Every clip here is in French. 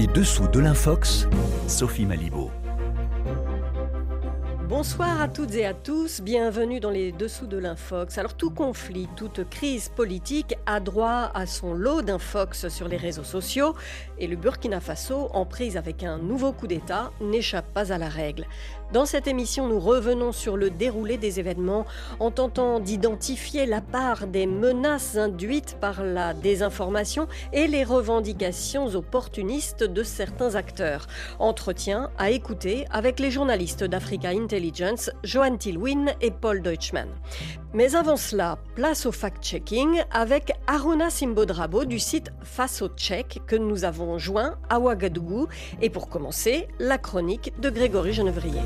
Les dessous de l'Infox, Sophie Malibaud. Bonsoir à toutes et à tous, bienvenue dans les dessous de l'Infox. Alors tout conflit, toute crise politique a droit à son lot d'infox sur les réseaux sociaux et le Burkina Faso, en prise avec un nouveau coup d'État, n'échappe pas à la règle. Dans cette émission, nous revenons sur le déroulé des événements en tentant d'identifier la part des menaces induites par la désinformation et les revendications opportunistes de certains acteurs. Entretien à écouter avec les journalistes d'Africa Intelligence, Johan Tilwin et Paul Deutschmann. Mais avant cela, place au fact-checking avec Aruna Simbodrabo du site FasoCheck que nous avons joint à Ouagadougou. Et pour commencer, la chronique de Grégory Genevrier.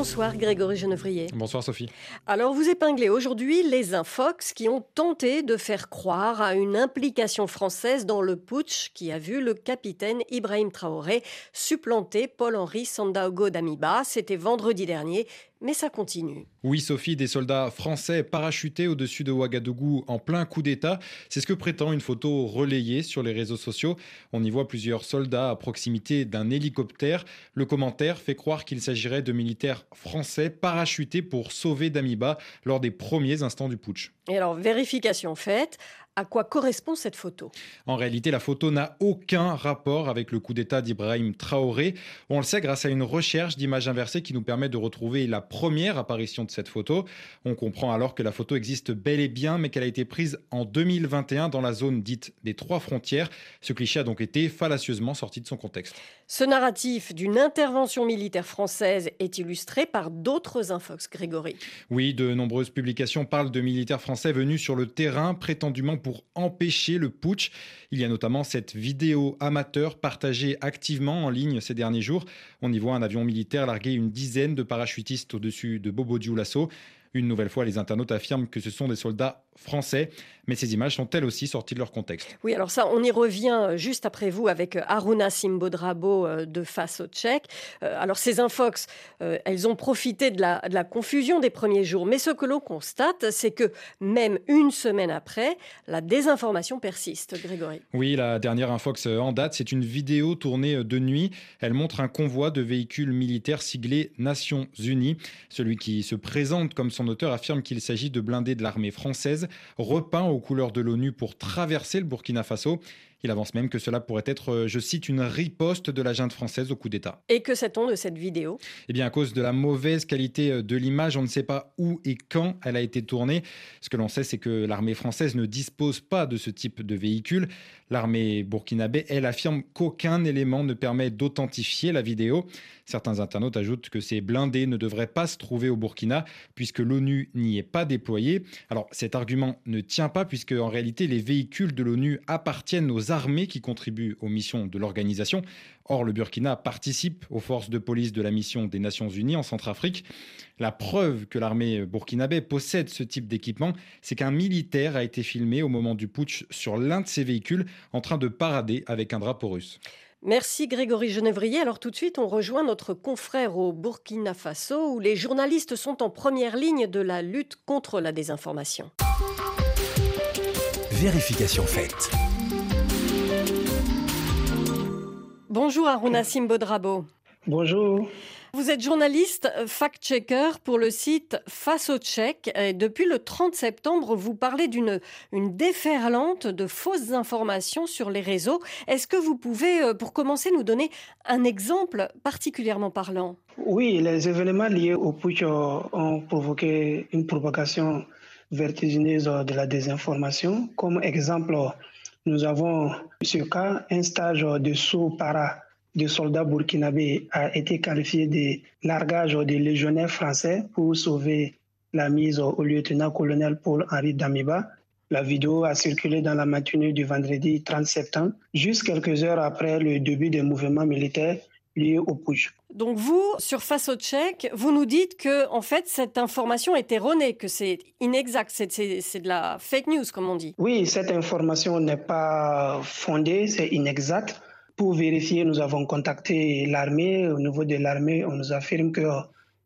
Bonsoir Grégory Genevrier. Bonsoir Sophie. Alors vous épinglez aujourd'hui les Infox qui ont tenté de faire croire à une implication française dans le putsch qui a vu le capitaine Ibrahim Traoré supplanter Paul-Henri Sandaogo d'Amiba. C'était vendredi dernier mais ça continue. Oui, Sophie, des soldats français parachutés au-dessus de Ouagadougou en plein coup d'État. C'est ce que prétend une photo relayée sur les réseaux sociaux. On y voit plusieurs soldats à proximité d'un hélicoptère. Le commentaire fait croire qu'il s'agirait de militaires français parachutés pour sauver Damiba lors des premiers instants du putsch. Et alors, vérification faite, à quoi correspond cette photo En réalité, la photo n'a aucun rapport avec le coup d'État d'Ibrahim Traoré. On le sait grâce à une recherche d'images inversées qui nous permet de retrouver la première apparition de cette photo. On comprend alors que la photo existe bel et bien, mais qu'elle a été prise en 2021 dans la zone dite des trois frontières. Ce cliché a donc été fallacieusement sorti de son contexte. Ce narratif d'une intervention militaire française est illustré par d'autres infox, Grégory. Oui, de nombreuses publications parlent de militaires français venus sur le terrain prétendument pour empêcher le putsch. Il y a notamment cette vidéo amateur partagée activement en ligne ces derniers jours. On y voit un avion militaire larguer une dizaine de parachutistes au-dessus de Bobo Dioulasso. Une nouvelle fois, les internautes affirment que ce sont des soldats français, mais ces images sont elles aussi sorties de leur contexte. Oui, alors ça, on y revient euh, juste après vous avec euh, Aruna Simbodrabo euh, de Face au Tchèque. Alors ces infox, elles ont profité de la, de la confusion des premiers jours, mais ce que l'on constate, c'est que même une semaine après, la désinformation persiste, Grégory. Oui, la dernière infox en date, c'est une vidéo tournée de nuit. Elle montre un convoi de véhicules militaires siglés Nations Unies. Celui qui se présente comme son auteur affirme qu'il s'agit de blindés de l'armée française repeint aux couleurs de l'ONU pour traverser le Burkina Faso. Il avance même que cela pourrait être, euh, je cite, une riposte de la junte française au coup d'État. Et que sait-on de cette vidéo? Eh bien, à cause de la mauvaise qualité euh, de l'image, on ne sait pas où et quand elle a été tournée. Ce que l'on sait, c'est que l'armée française ne dispose pas de ce type de véhicule. L'armée burkinabé, elle, affirme qu'aucun élément ne permet d'authentifier la vidéo. Certains internautes ajoutent que ces blindés ne devraient pas se trouver au Burkina puisque l'ONU n'y est pas déployée. Alors cet argument ne tient pas puisque en réalité les véhicules de l'ONU appartiennent aux armées qui contribuent aux missions de l'organisation. Or, le Burkina participe aux forces de police de la mission des Nations Unies en Centrafrique. La preuve que l'armée burkinabé possède ce type d'équipement, c'est qu'un militaire a été filmé au moment du putsch sur l'un de ses véhicules en train de parader avec un drapeau russe. Merci Grégory Genevrier. Alors tout de suite, on rejoint notre confrère au Burkina Faso où les journalistes sont en première ligne de la lutte contre la désinformation. Vérification faite. Bonjour Aruna Simbodrabo. Bonjour. Vous êtes journaliste fact-checker pour le site Face au Tchèque. Depuis le 30 septembre, vous parlez d'une une déferlante de fausses informations sur les réseaux. Est-ce que vous pouvez, euh, pour commencer, nous donner un exemple particulièrement parlant? Oui, les événements liés au putsch ont provoqué une propagation vertigineuse de la désinformation. Comme exemple, nous avons ce cas, un stage de saut para de soldats burkinabés a été qualifié de largage des légionnaires français pour sauver la mise au lieutenant-colonel Paul-Henri Damiba. La vidéo a circulé dans la matinée du vendredi 30 septembre, juste quelques heures après le début des mouvements militaires liés au putsch. Donc vous, sur Face au Tchèque, vous nous dites que en fait cette information est erronée, que c'est inexact, c'est de la fake news comme on dit. Oui, cette information n'est pas fondée, c'est inexact. Pour vérifier, nous avons contacté l'armée. Au niveau de l'armée, on nous affirme que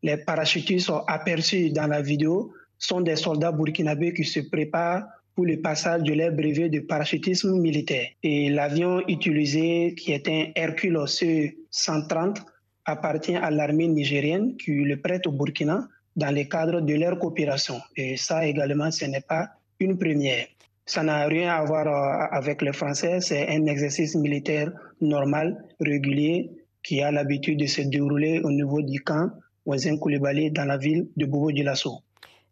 les parachutistes sont aperçus dans la vidéo sont des soldats burkinabés qui se préparent pour le passage de leur brevet de parachutisme militaire. Et l'avion utilisé, qui est un Hercule C-130, appartient à l'armée nigérienne qui le prête au Burkina dans le cadre de leur coopération. Et ça également, ce n'est pas une première. Ça n'a rien à voir euh, avec les Français, c'est un exercice militaire normal, régulier, qui a l'habitude de se dérouler au niveau du camp Ouazin Koulibaly dans la ville de Bobo Dioulasso.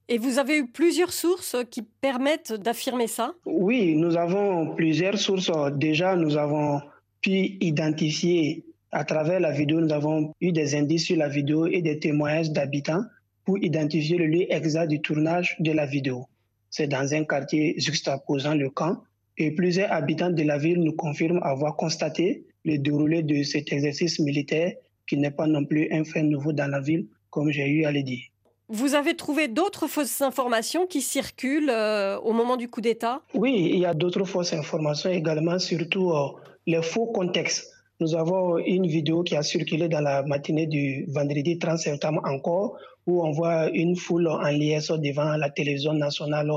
Et vous avez eu plusieurs sources qui permettent d'affirmer ça? Oui, nous avons plusieurs sources. Déjà, nous avons pu identifier à travers la vidéo, nous avons eu des indices sur la vidéo et des témoignages d'habitants pour identifier le lieu exact du tournage de la vidéo. C'est dans un quartier juxtaposant le camp et plusieurs habitants de la ville nous confirment avoir constaté le déroulé de cet exercice militaire qui n'est pas non plus un fait nouveau dans la ville, comme j'ai eu à le dire. Vous avez trouvé d'autres fausses informations qui circulent euh, au moment du coup d'État? Oui, il y a d'autres fausses informations également, surtout euh, les faux contextes. Nous avons une vidéo qui a circulé dans la matinée du vendredi 30 septembre encore, où on voit une foule en liaison devant la télévision nationale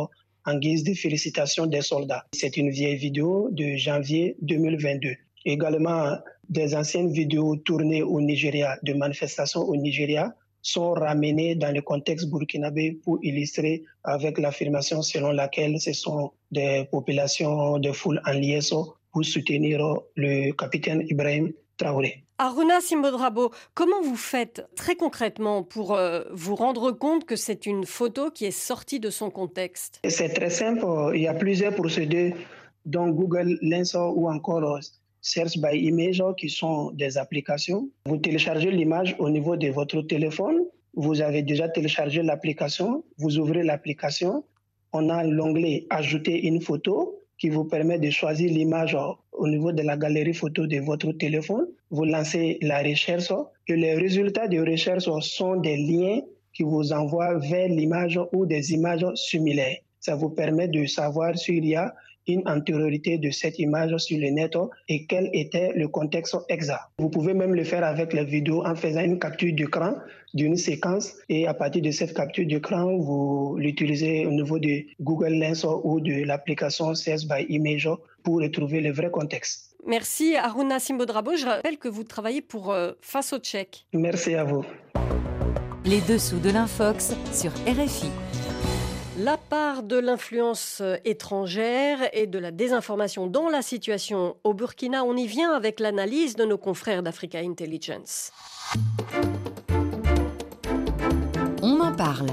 en guise de félicitations des soldats. C'est une vieille vidéo de janvier 2022. Également, des anciennes vidéos tournées au Nigeria, de manifestations au Nigeria, sont ramenées dans le contexte burkinabé pour illustrer avec l'affirmation selon laquelle ce sont des populations de foule en liaison pour soutenir le capitaine Ibrahim Traoré. Aruna Simbodrabo, comment vous faites très concrètement pour euh, vous rendre compte que c'est une photo qui est sortie de son contexte? C'est très simple. Il y a plusieurs procédés dont Google Lens ou encore Search by Image qui sont des applications. Vous téléchargez l'image au niveau de votre téléphone. Vous avez déjà téléchargé l'application. Vous ouvrez l'application. On a l'onglet Ajouter une photo qui vous permet de choisir l'image au niveau de la galerie photo de votre téléphone. Vous lancez la recherche et les résultats de recherche sont des liens qui vous envoient vers l'image ou des images similaires. Ça vous permet de savoir s'il y a une antériorité de cette image sur le net et quel était le contexte exact. Vous pouvez même le faire avec les vidéos en faisant une capture d'écran d'une séquence et à partir de cette capture d'écran, vous l'utilisez au niveau de Google Lens ou de l'application CS by Image pour retrouver le vrai contexte. Merci Aruna Simbodrabo. Je rappelle que vous travaillez pour euh, Face au Tchèque. Merci à vous. Les dessous de l'Infox sur RFI. La part de l'influence euh, étrangère et de la désinformation dans la situation au Burkina, on y vient avec l'analyse de nos confrères d'Africa Intelligence. On en parle.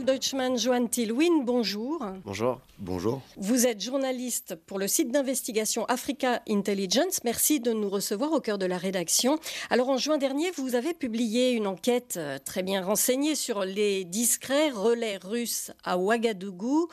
Paul Deutschmann, Johan Tilwin, bonjour. Bonjour. Bonjour. Vous êtes journaliste pour le site d'investigation Africa Intelligence. Merci de nous recevoir au cœur de la rédaction. Alors en juin dernier, vous avez publié une enquête euh, très bien renseignée sur les discrets relais russes à Ouagadougou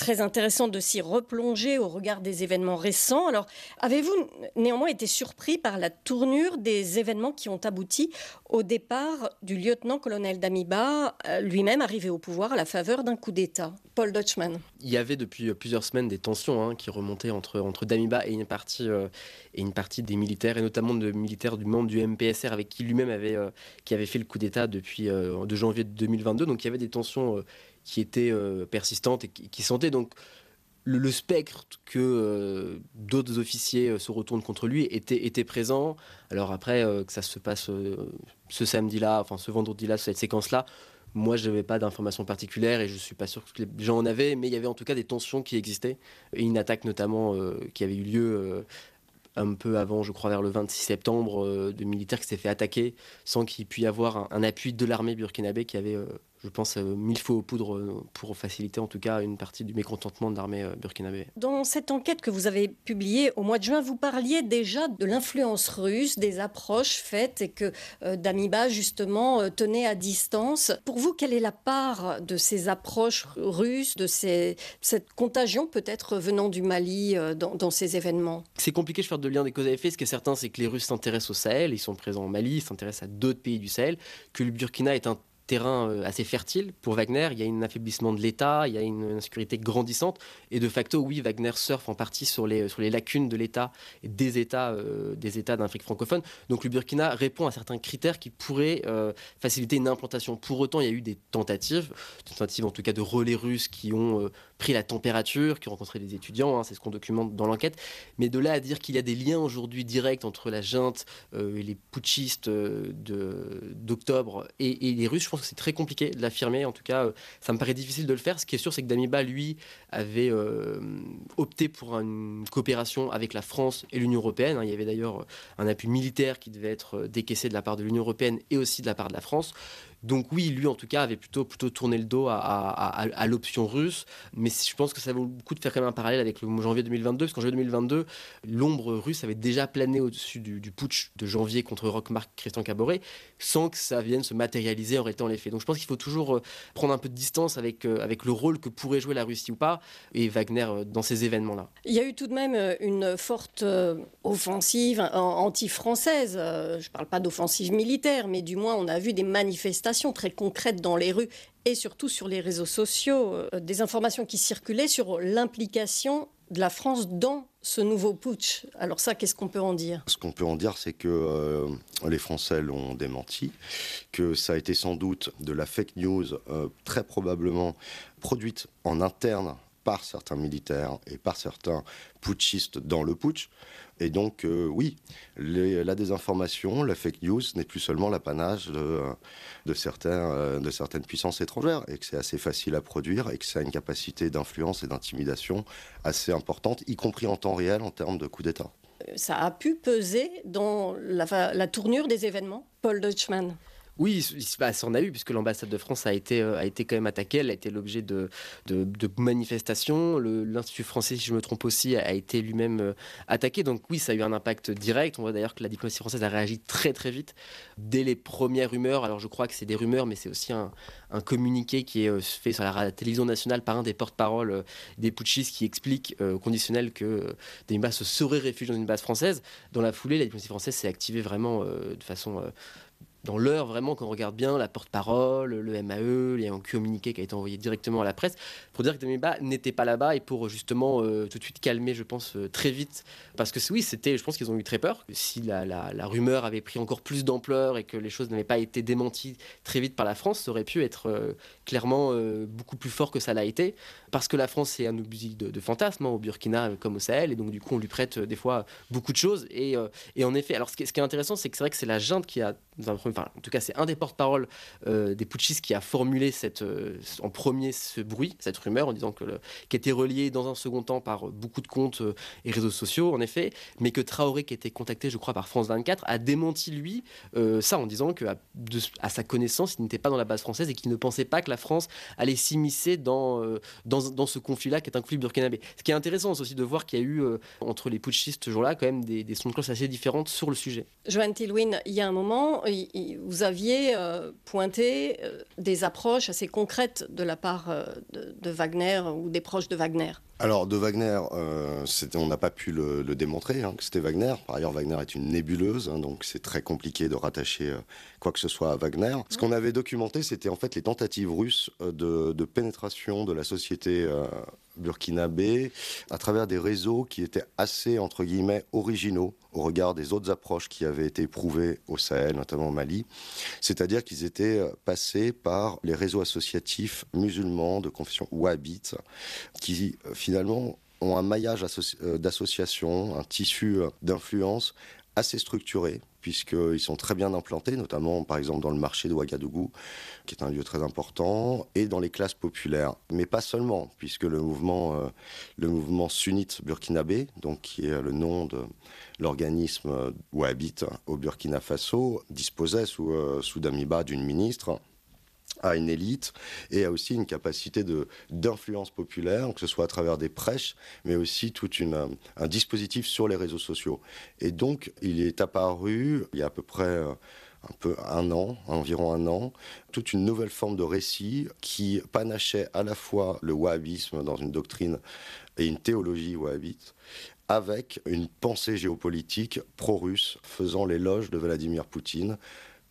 très intéressant de s'y replonger au regard des événements récents. Alors, avez-vous néanmoins été surpris par la tournure des événements qui ont abouti au départ du lieutenant-colonel Damiba, euh, lui-même arrivé au pouvoir à la faveur d'un coup d'État? Paul Dutchman. Il y avait depuis plusieurs semaines des tensions hein, qui remontaient entre, entre Damiba et une, partie, euh, et une partie des militaires, et notamment de militaires du membre du MPSR avec qui lui-même avait, euh, qui avait fait le coup d'État depuis de janvier 2022. Donc il y avait des tensions qui était euh, persistante et qui, sentait donc le, spectre que euh, d'autres officiers euh, se retournent contre lui était, était présent. Alors après, que ça se passe ce samedi-là, enfin ce vendredi-là, cette séquence-là, moi, je n'avais pas d'informations particulières et je ne suis pas sûr que les gens en avaient, mais il y avait en tout cas des tensions qui existaient. Une attaque notamment qui avait eu lieu un peu avant, je crois vers le 26 septembre, de militaires qui s'est fait attaquer sans qu'il puisse y avoir un, un appui de l'armée burkinabé qui avait je pense, euh, mille fois aux poudres euh, pour faciliter en tout cas une partie du mécontentement de l'armée euh, burkinabé. Dans cette enquête que vous avez publiée au mois de juin, vous parliez déjà de l'influence russe, des approches faites et que Damiba justement tenait à distance. Pour vous, quelle est la part de ces approches russes, de ces, cette contagion peut-être venant du Mali dans, ces événements? C'est compliqué de faire de lien des causes à effet. Ce qui est certain, c'est que les Russes s'intéressent au Sahel, ils sont présents au Mali, ils s'intéressent à d'autres pays du Sahel, que le Burkina est un terrain assez fertile pour Wagner. Il y a un affaiblissement de l'État, il y a une insécurité grandissante. Et de facto, oui, Wagner surfe en partie sur les, sur les lacunes de l'État des États des États d'Afrique francophone. Donc le Burkina répond à certains critères qui pourraient faciliter une implantation. Pour autant, il y a eu des tentatives, tentatives en tout cas de relais russes qui ont pris la température, qui ont rencontré des étudiants, hein, c'est ce qu'on documente dans l'enquête. Mais de là à dire qu'il y a des liens aujourd'hui directs entre la junte euh, et les putschistes euh, d'octobre et, les Russes, je pense que c'est très compliqué de l'affirmer. En tout cas, euh, ça me paraît difficile de le faire. Ce qui est sûr, c'est que Damiba, lui, avait opté pour une coopération avec la France et l'Union européenne. Hein. Il y avait d'ailleurs un appui militaire qui devait être décaissé de la part de l'Union européenne et aussi de la part de la France. Donc oui, lui en tout cas avait plutôt, plutôt tourné le dos à, l'option russe. Mais je pense que ça vaut beaucoup de faire quand même un parallèle avec le janvier 2022, parce qu'en janvier 2022, l'ombre russe avait déjà plané au-dessus du, putsch de janvier contre Roch-Marc Christian Caboret, sans que ça vienne se matérialiser en réalité en l'effet. Donc je pense qu'il faut toujours euh, prendre un peu de distance avec, euh, avec le rôle que pourrait jouer la Russie ou pas, et Wagner euh, dans ces événements-là. Il y a eu tout de même une forte offensive anti-française. Je ne parle pas d'offensive militaire, mais du moins on a vu des manifestations très concrètes dans les rues et surtout sur les réseaux sociaux, euh, des informations qui circulaient sur l'implication de la France dans ce nouveau putsch. Alors ça, qu'est-ce qu'on peut en dire? Ce qu'on peut en dire, c'est que euh, les Français l'ont démenti, que ça a été sans doute de la fake news euh, très probablement produite en interne par certains militaires et par certains putschistes dans le putsch. Et donc, euh, oui, la désinformation, la fake news n'est plus seulement l'apanage certains, euh, de certaines puissances étrangères, et que c'est assez facile à produire, et que ça a une capacité d'influence et d'intimidation assez importante, y compris en temps réel en termes de coup d'État. Ça a pu peser dans la tournure des événements, Paul Deutschmann oui, bah, ça en a eu, puisque l'ambassade de France a été, euh, a été quand même attaquée. Elle a été l'objet de, manifestations. L'Institut français, si je me trompe aussi, a été lui-même euh, attaqué. Donc oui, ça a eu un impact direct. On voit d'ailleurs que la diplomatie française a réagi très très vite dès les premières rumeurs. Alors je crois que c'est des rumeurs, mais c'est aussi un, communiqué qui est euh, fait sur la télévision nationale par un des porte-parole des putschistes qui explique au conditionnel que des bases se seraient réfugiés dans une base française. Dans la foulée, la diplomatie française s'est activée vraiment de façon dans l'heure, vraiment, quand on regarde bien, la porte-parole, le MAE, il y a un communiqué qui a été envoyé directement à la presse pour dire que Damiba n'était pas là-bas et pour justement euh, tout de suite calmer, je pense, euh, très vite. Parce que oui, c'était, je pense qu'ils ont eu très peur. Si la, rumeur avait pris encore plus d'ampleur et que les choses n'avaient pas été démenties très vite par la France, ça aurait pu être euh, clairement beaucoup plus fort que ça l'a été. Parce que la France est un objet de, de fantasme, hein, au Burkina comme au Sahel, et donc du coup, on lui prête des fois beaucoup de choses. Et, et en effet, alors ce qui, ce qui est intéressant, c'est que c'est vrai que c'est la junte qui a, dans un premier en tout cas, c'est un des porte-parole euh, des putschistes qui a formulé cette, euh, en premier ce bruit, cette rumeur, en disant que qui était reliée dans un second temps par beaucoup de comptes euh, et réseaux sociaux, en effet, mais que Traoré, qui était contacté, je crois, par France 24, a démenti lui ça en disant que à, sa connaissance, il n'était pas dans la base française et qu'il ne pensait pas que la France allait s'immiscer dans, dans, ce conflit-là, qui est un conflit burkinabé. Ce qui est intéressant c'est aussi de voir qu'il y a eu entre les putschistes ce jour-là quand même des, des sons de cloche assez différentes sur le sujet. Joanne Tilwin, il y a un moment, vous aviez euh, pointé euh, des approches assez concrètes de la part euh, de, Wagner ou des proches de Wagner. Alors de Wagner, on n'a pas pu le, démontrer hein, que c'était Wagner. Par ailleurs, Wagner est une nébuleuse, hein, donc c'est très compliqué de rattacher quoi que ce soit à Wagner. Ce qu'on avait documenté, c'était en fait les tentatives russes de, de pénétration de la société burkinabé à travers des réseaux qui étaient assez, entre guillemets, originaux au regard des autres approches qui avaient été éprouvées au Sahel, notamment au Mali. C'est-à-dire qu'ils étaient euh, passés par les réseaux associatifs musulmans de confession wahhabite qui euh, finalement ont un maillage euh, d'associations, un tissu d'influence assez structuré puisqu'ils sont très bien implantés, notamment par exemple dans le marché de Ouagadougou, qui est un lieu très important, et dans les classes populaires. Mais pas seulement, puisque le mouvement, euh, sunnite burkinabé, donc qui est le nom de l'organisme où habite au Burkina Faso, disposait sous, euh, sous Damiba d'une ministre à une élite et a aussi une capacité d'influence populaire, que ce soit à travers des prêches, mais aussi tout une, un dispositif sur les réseaux sociaux. Et donc, il est apparu, il y a à peu près euh, un peu un an, environ un an, toute une nouvelle forme de récit qui panachait à la fois le wahhabisme dans une doctrine et une théologie wahhabite, avec une pensée géopolitique pro-russe faisant l'éloge de Vladimir Poutine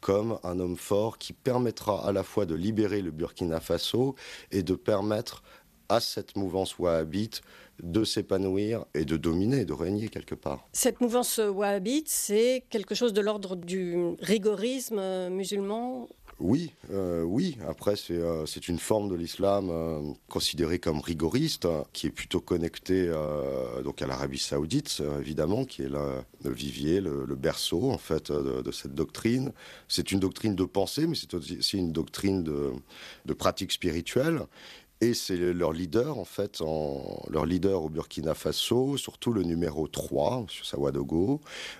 comme un homme fort qui permettra à la fois de libérer le Burkina Faso et de permettre à cette mouvance wahhabite de s'épanouir et de dominer, de régner quelque part. Cette mouvance wahhabite, c'est quelque chose de l'ordre du rigorisme musulman oui, euh, oui. Après, c'est euh, une forme de l'islam euh, considérée comme rigoriste, qui est plutôt connectée donc à l'Arabie Saoudite, évidemment, qui est le, vivier, le, berceau en fait de, cette doctrine. C'est une doctrine de pensée, mais c'est aussi une doctrine de, pratique spirituelle. Et c'est leur leader, en fait, leur leader au Burkina Faso, surtout le numéro 3, M. Sawadogo,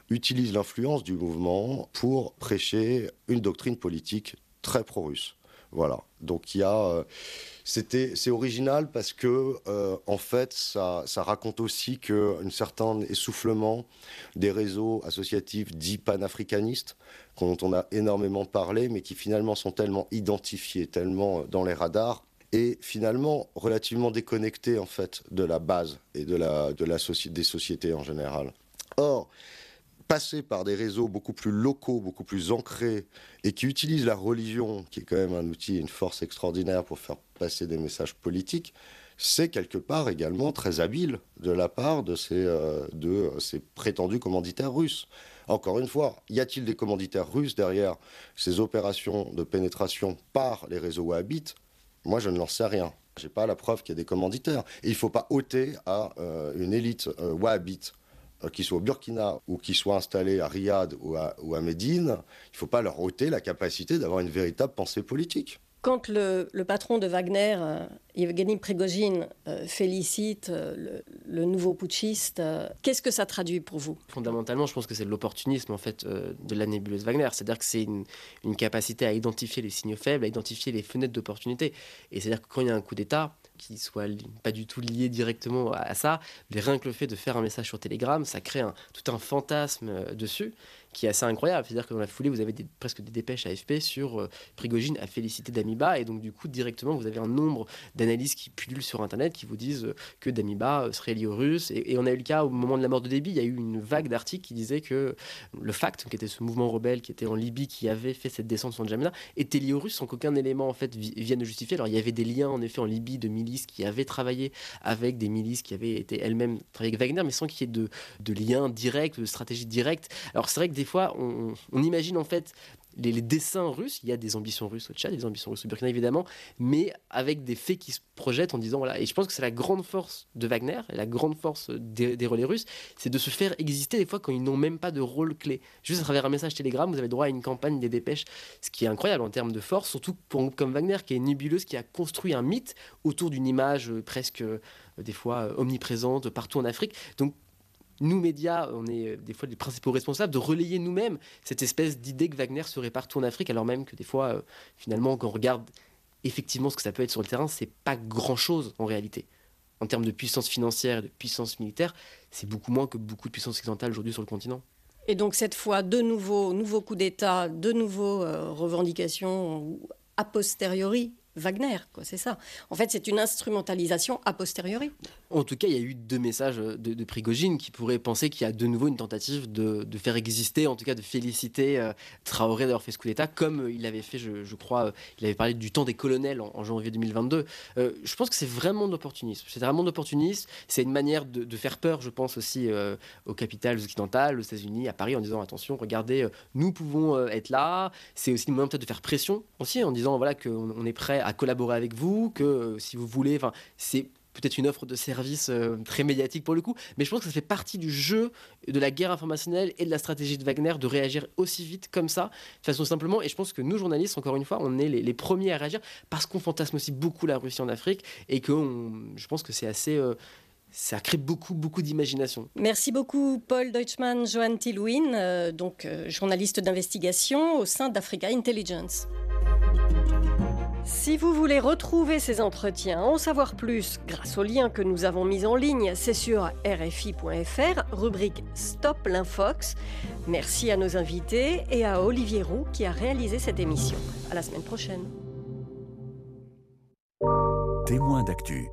utilise l'influence du mouvement pour prêcher une doctrine politique très pro-russe. Voilà. Donc il y a, euh, c'était, c'est original parce que euh, en fait ça, ça raconte aussi qu'un certain essoufflement des réseaux associatifs dits panafricanistes dont on a énormément parlé, mais qui finalement sont tellement identifiés, tellement dans les radars et finalement relativement déconnectés en fait de la base et de la, de la des sociétés en général. Or, passer par des réseaux beaucoup plus locaux, beaucoup plus ancrés, et qui utilisent la religion, qui est quand même un outil, une force extraordinaire pour faire passer des messages politiques, c'est quelque part également très habile de la part de ces, euh, de ces prétendus commanditaires russes. Encore une fois, y a-t-il des commanditaires russes derrière ces opérations de pénétration par les réseaux wahhabites? Moi, je ne n'en sais rien. Je n'ai pas la preuve qu'il y a des commanditaires. Et il ne faut pas ôter à euh, une élite euh, wahhabite euh, qu'ils soient au Burkina ou qu'ils soient installés à Riyad ou à, ou à Médine, il ne faut pas leur ôter la capacité d'avoir une véritable pensée politique. Quand le, patron de Wagner, euh, Yevgeny Prigozhin, euh, félicite le, nouveau putschiste, qu'est-ce que ça traduit pour vous? Fondamentalement, je pense que c'est l'opportunisme en fait de la nébuleuse Wagner. C'est-à-dire que c'est une, une, capacité à identifier les signaux faibles, à identifier les fenêtres d'opportunité. Et c'est-à-dire que quand il y a un coup d'État, qui soit pas du tout lié directement à, ça, mais rien que le fait de faire un message sur Telegram, ça crée tout un fantasme euh, dessus qui est assez incroyable. C'est-à-dire que dans la foulée, vous avez presque des dépêches AFP sur euh, Prigogine à féliciter Damiba, et donc du coup, directement, vous avez un nombre d'analyses qui pullulent sur Internet qui vous disent euh, que Damiba euh, serait lié aux Russes. Et, on a eu le cas au moment de la mort de Déby, il y a eu une vague d'articles qui disaient que le FACT, qui était ce mouvement rebelle qui était en Libye, qui avait fait cette descente sur N'Djamena, était lié aux Russes sans qu'aucun élément en fait vienne justifier. Alors il y avait des liens en effet en Libye de milices qui avaient travaillé avec des milices qui avaient été elles-mêmes travaillées avec Wagner, mais sans qu'il y ait de, de liens directs, de stratégie directe. Alors c'est vrai que des fois, on, imagine en fait les, dessins russes, il y a des ambitions russes au Tchad, des ambitions russes au Burkina évidemment, mais avec des faits qui se projettent en disant voilà. Et je pense que c'est la grande force de Wagner la grande force des, relais russes, c'est de se faire exister des fois quand ils n'ont même pas de rôle clé. Juste à travers un message télégramme, vous avez droit à une campagne des dépêches, ce qui est incroyable en termes de force, surtout pour un groupe comme Wagner qui est nébuleuse, qui a construit un mythe autour d'une image euh, presque euh, des fois euh, omniprésente partout en Afrique. Donc nous, médias, on est euh, des fois les principaux responsables de relayer nous-mêmes cette espèce d'idée que Wagner serait partout en Afrique, alors même que des fois, euh, finalement, quand on regarde effectivement ce que ça peut être sur le terrain, c'est pas grand-chose en réalité. En termes de puissance financière et de puissance militaire, c'est beaucoup moins que beaucoup de puissances occidentales aujourd'hui sur le continent. Et donc cette fois, de nouveaux, nouveaux coups d'État, de nouveaux euh, revendications a posteriori Wagner, quoi, c'est ça. En fait, c'est une instrumentalisation a posteriori. En tout cas, il y a eu deux messages de, de Prigogine qui pourraient penser qu'il y a de nouveau une tentative de, faire exister, en tout cas de féliciter euh, Traoré d'avoir fait ce coup d'État, comme il avait fait, je, crois, euh, il avait parlé du temps des colonels en, janvier 2022. Euh, je pense que c'est vraiment d'opportunisme. C'est vraiment d'opportunisme. C'est une manière de, faire peur, je pense, aussi aux capitales occidentales, aux États-Unis, à Paris, en disant attention, regardez, nous pouvons être là. C'est aussi une manière peut-être de faire pression aussi, en disant voilà qu'on on est prêt à collaborer avec vous, que si vous voulez, enfin, c'est peut-être une offre de service euh, très médiatique pour le coup, mais je pense que ça fait partie du jeu de la guerre informationnelle et de la stratégie de Wagner de réagir aussi vite comme ça, de façon simplement. Et je pense que nous, journalistes, encore une fois, on est les, premiers à réagir parce qu'on fantasme aussi beaucoup la Russie en Afrique et que je pense que c'est assez. Euh, ça crée beaucoup, beaucoup d'imagination. Merci beaucoup, Paul Deutschmann, Johan Tilwin, euh, donc journaliste d'investigation au sein d'Africa Intelligence. Si vous voulez retrouver ces entretiens, en savoir plus grâce au lien que nous avons mis en ligne, c'est sur rfi.fr, rubrique Stop l'Infox. Merci à nos invités et à Olivier Roux qui a réalisé cette émission. À la semaine prochaine. Témoin d'actu.